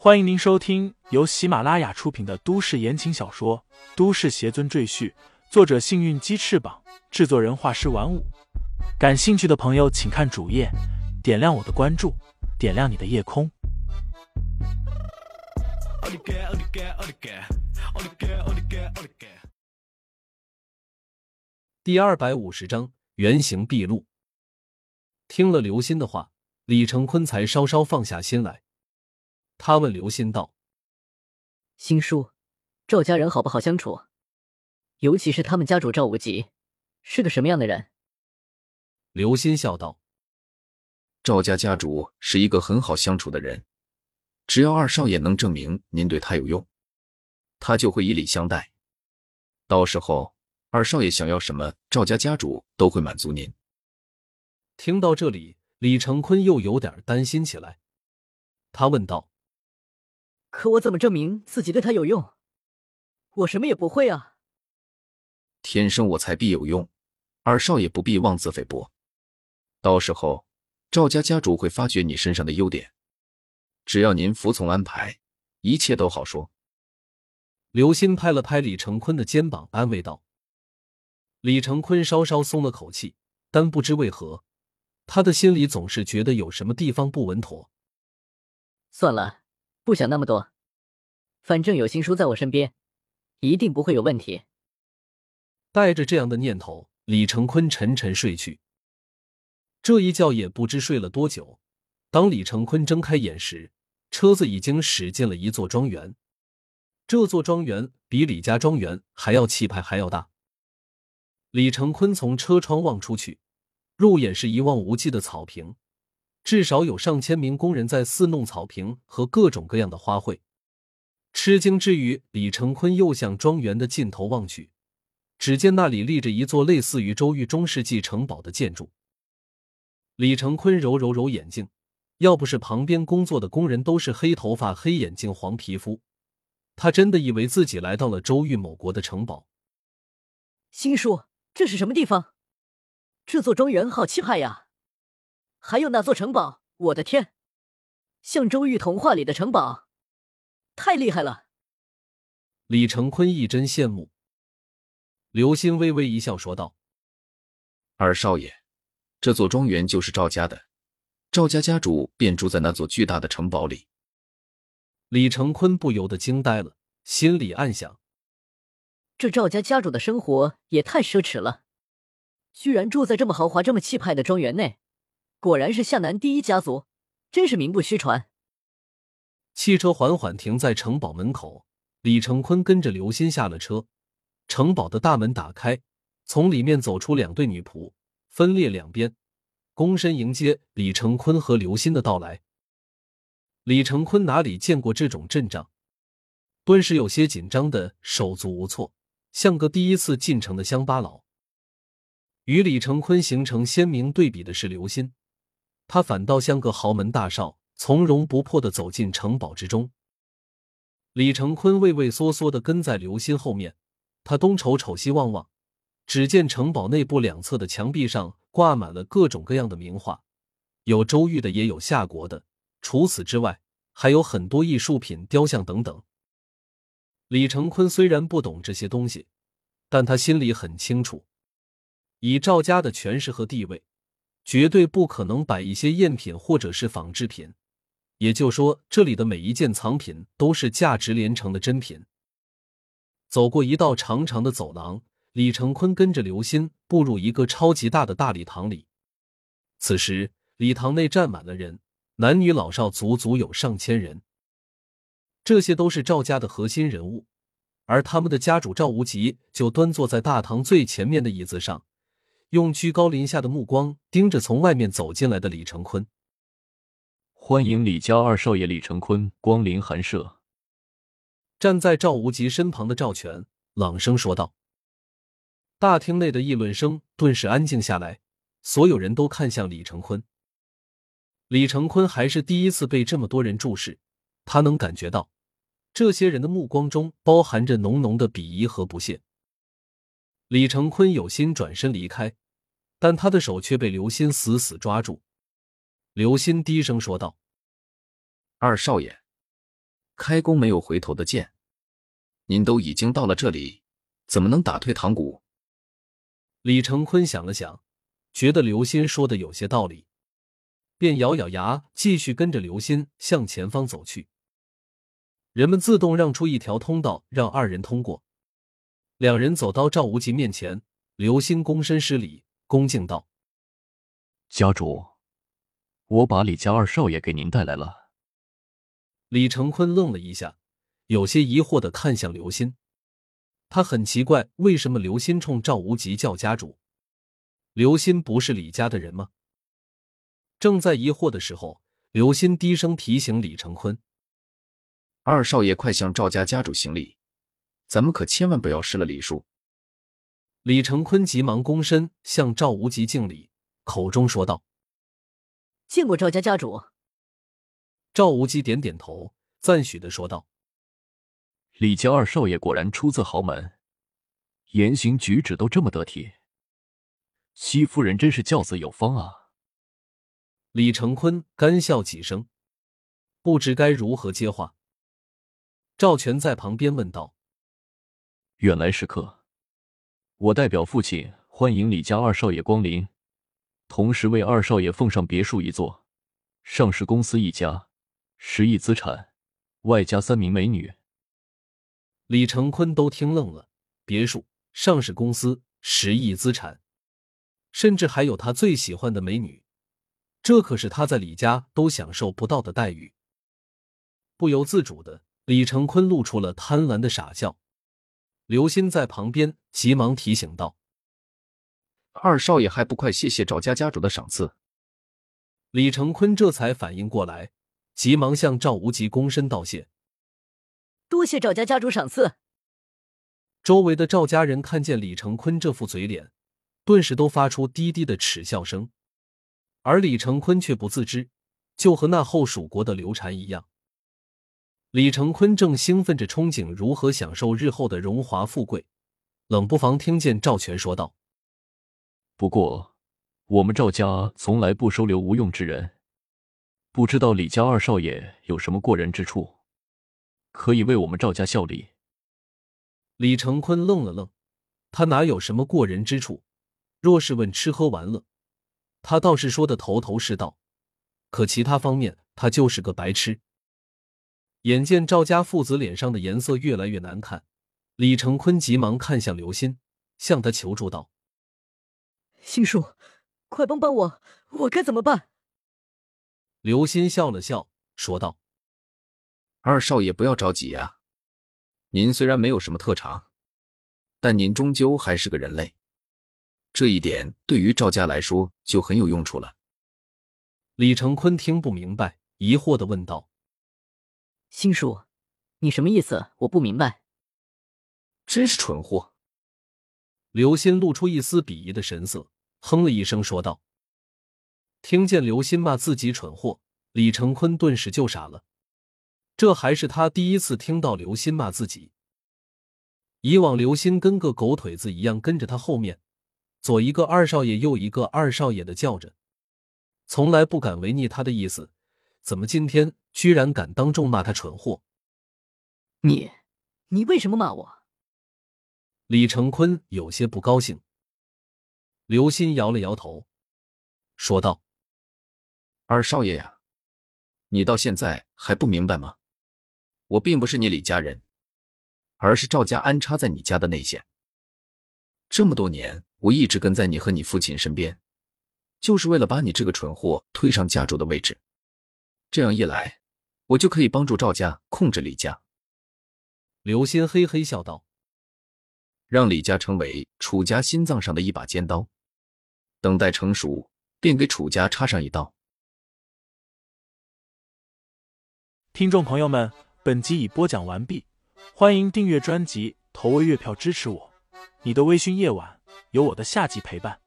欢迎您收听由喜马拉雅出品的都市言情小说《都市邪尊赘婿》，作者：幸运鸡翅膀，制作人：画师玩五。感兴趣的朋友，请看主页，点亮我的关注，点亮你的夜空。第二百五十章原形毕露。听了刘鑫的话，李成坤才稍稍放下心来。他问刘鑫道：“新叔，赵家人好不好相处？尤其是他们家主赵无极，是个什么样的人？”刘鑫笑道：“赵家家主是一个很好相处的人，只要二少爷能证明您对他有用，他就会以礼相待。到时候，二少爷想要什么，赵家家主都会满足您。”听到这里，李成坤又有点担心起来。他问道。可我怎么证明自己对他有用？我什么也不会啊！天生我材必有用，二少爷不必妄自菲薄。到时候赵家家主会发掘你身上的优点，只要您服从安排，一切都好说。刘鑫拍了拍李成坤的肩膀，安慰道。李成坤稍稍松了口气，但不知为何，他的心里总是觉得有什么地方不稳妥。算了。不想那么多，反正有新书在我身边，一定不会有问题。带着这样的念头，李成坤沉沉睡去。这一觉也不知睡了多久。当李成坤睁开眼时，车子已经驶进了一座庄园。这座庄园比李家庄园还要气派，还要大。李成坤从车窗望出去，入眼是一望无际的草坪。至少有上千名工人在伺弄草坪和各种各样的花卉。吃惊之余，李成坤又向庄园的尽头望去，只见那里立着一座类似于周玉中世纪城堡的建筑。李成坤揉揉揉眼睛，要不是旁边工作的工人都是黑头发、黑眼睛、黄皮肤，他真的以为自己来到了周玉某国的城堡。新叔，这是什么地方？这座庄园好气派呀！还有那座城堡，我的天，像周玉童话里的城堡，太厉害了！李成坤一阵羡慕。刘鑫微微一笑，说道：“二少爷，这座庄园就是赵家的，赵家家主便住在那座巨大的城堡里。”李成坤不由得惊呆了，心里暗想：这赵家家主的生活也太奢侈了，居然住在这么豪华、这么气派的庄园内。果然是向南第一家族，真是名不虚传。汽车缓缓停在城堡门口，李成坤跟着刘鑫下了车。城堡的大门打开，从里面走出两队女仆，分列两边，躬身迎接李成坤和刘鑫的到来。李成坤哪里见过这种阵仗，顿时有些紧张的手足无措，像个第一次进城的乡巴佬。与李成坤形成鲜明对比的是刘鑫。他反倒像个豪门大少，从容不迫的走进城堡之中。李成坤畏畏缩缩的跟在刘鑫后面，他东瞅瞅，西望望，只见城堡内部两侧的墙壁上挂满了各种各样的名画，有周玉的，也有夏国的。除此之外，还有很多艺术品、雕像等等。李成坤虽然不懂这些东西，但他心里很清楚，以赵家的权势和地位。绝对不可能摆一些赝品或者是仿制品，也就说，这里的每一件藏品都是价值连城的真品。走过一道长长的走廊，李成坤跟着刘鑫步入一个超级大的大礼堂里。此时，礼堂内站满了人，男女老少足足有上千人。这些都是赵家的核心人物，而他们的家主赵无极就端坐在大堂最前面的椅子上。用居高临下的目光盯着从外面走进来的李成坤。欢迎李家二少爷李成坤光临寒舍。站在赵无极身旁的赵全朗声说道。大厅内的议论声顿时安静下来，所有人都看向李成坤。李成坤还是第一次被这么多人注视，他能感觉到这些人的目光中包含着浓浓的鄙夷和不屑。李成坤有心转身离开，但他的手却被刘鑫死死抓住。刘鑫低声说道：“二少爷，开弓没有回头的箭。您都已经到了这里，怎么能打退堂鼓？李成坤想了想，觉得刘鑫说的有些道理，便咬咬牙，继续跟着刘鑫向前方走去。人们自动让出一条通道，让二人通过。两人走到赵无极面前，刘鑫躬身施礼，恭敬道：“家主，我把李家二少爷给您带来了。”李成坤愣了一下。有些疑惑的看向刘鑫，他很奇怪，为什么刘鑫冲赵无极叫家主？刘鑫不是李家的人吗？正在疑惑的时候，刘鑫低声提醒李成坤：“二少爷，快向赵家家主行礼，咱们可千万不要失了礼数。”李成坤急忙躬身向赵无极敬礼，口中说道：“见过赵家家主。”赵无极点点头，赞许的说道。李家二少爷果然出自豪门，言行举止都这么得体。戚夫人真是教子有方啊！李成坤干笑几声，不知该如何接话。赵全在旁边问道：“远来是客，我代表父亲欢迎李家二少爷光临，同时为二少爷奉上别墅一座，上市公司一家，十亿资产，外加三名美女。”李成坤都听愣了，别墅、上市公司、十亿资产，甚至还有他最喜欢的美女，这可是他在李家都享受不到的待遇。不由自主的，李成坤露出了贪婪的傻笑。刘鑫在旁边急忙提醒道：“二少爷还不快谢谢赵家家主的赏赐！”李成坤这才反应过来，急忙向赵无极躬身道谢。多谢赵家家主赏赐。周围的赵家人看见李成坤这副嘴脸，顿时都发出低低的耻笑声，而李成坤却不自知，就和那后蜀国的刘禅一样。李成坤正兴奋着憧憬如何享受日后的荣华富贵，冷不防听见赵全说道：“不过，我们赵家从来不收留无用之人，不知道李家二少爷有什么过人之处。”可以为我们赵家效力。李成坤愣了愣，他哪有什么过人之处？若是问吃喝玩乐，他倒是说的头头是道，可其他方面他就是个白痴。眼见赵家父子脸上的颜色越来越难看，李成坤急忙看向刘鑫，向他求助道：“星叔，快帮帮我，我该怎么办？”刘鑫笑了笑，说道。二少爷不要着急呀，您虽然没有什么特长，但您终究还是个人类，这一点对于赵家来说就很有用处了。李成坤听不明白，疑惑的问道：“心叔，你什么意思？我不明白。”真是蠢货！刘鑫露出一丝鄙夷的神色，哼了一声说道。听见刘鑫骂自己蠢货，李成坤顿时就傻了。这还是他第一次听到刘鑫骂自己。以往刘鑫跟个狗腿子一样跟着他后面，左一个二少爷，右一个二少爷的叫着，从来不敢违逆他的意思。怎么今天居然敢当众骂他蠢货？你，你为什么骂我？李成坤有些不高兴。刘鑫摇了摇头，说道：“二少爷呀，你到现在还不明白吗？”我并不是你李家人，而是赵家安插在你家的内线。这么多年，我一直跟在你和你父亲身边，就是为了把你这个蠢货推上家主的位置。这样一来，我就可以帮助赵家控制李家。刘鑫嘿嘿笑道：“让李家成为楚家心脏上的一把尖刀，等待成熟，便给楚家插上一刀。”听众朋友们。本集已播讲完毕，欢迎订阅专辑，投喂月票支持我。你的微醺夜晚，有我的下集陪伴。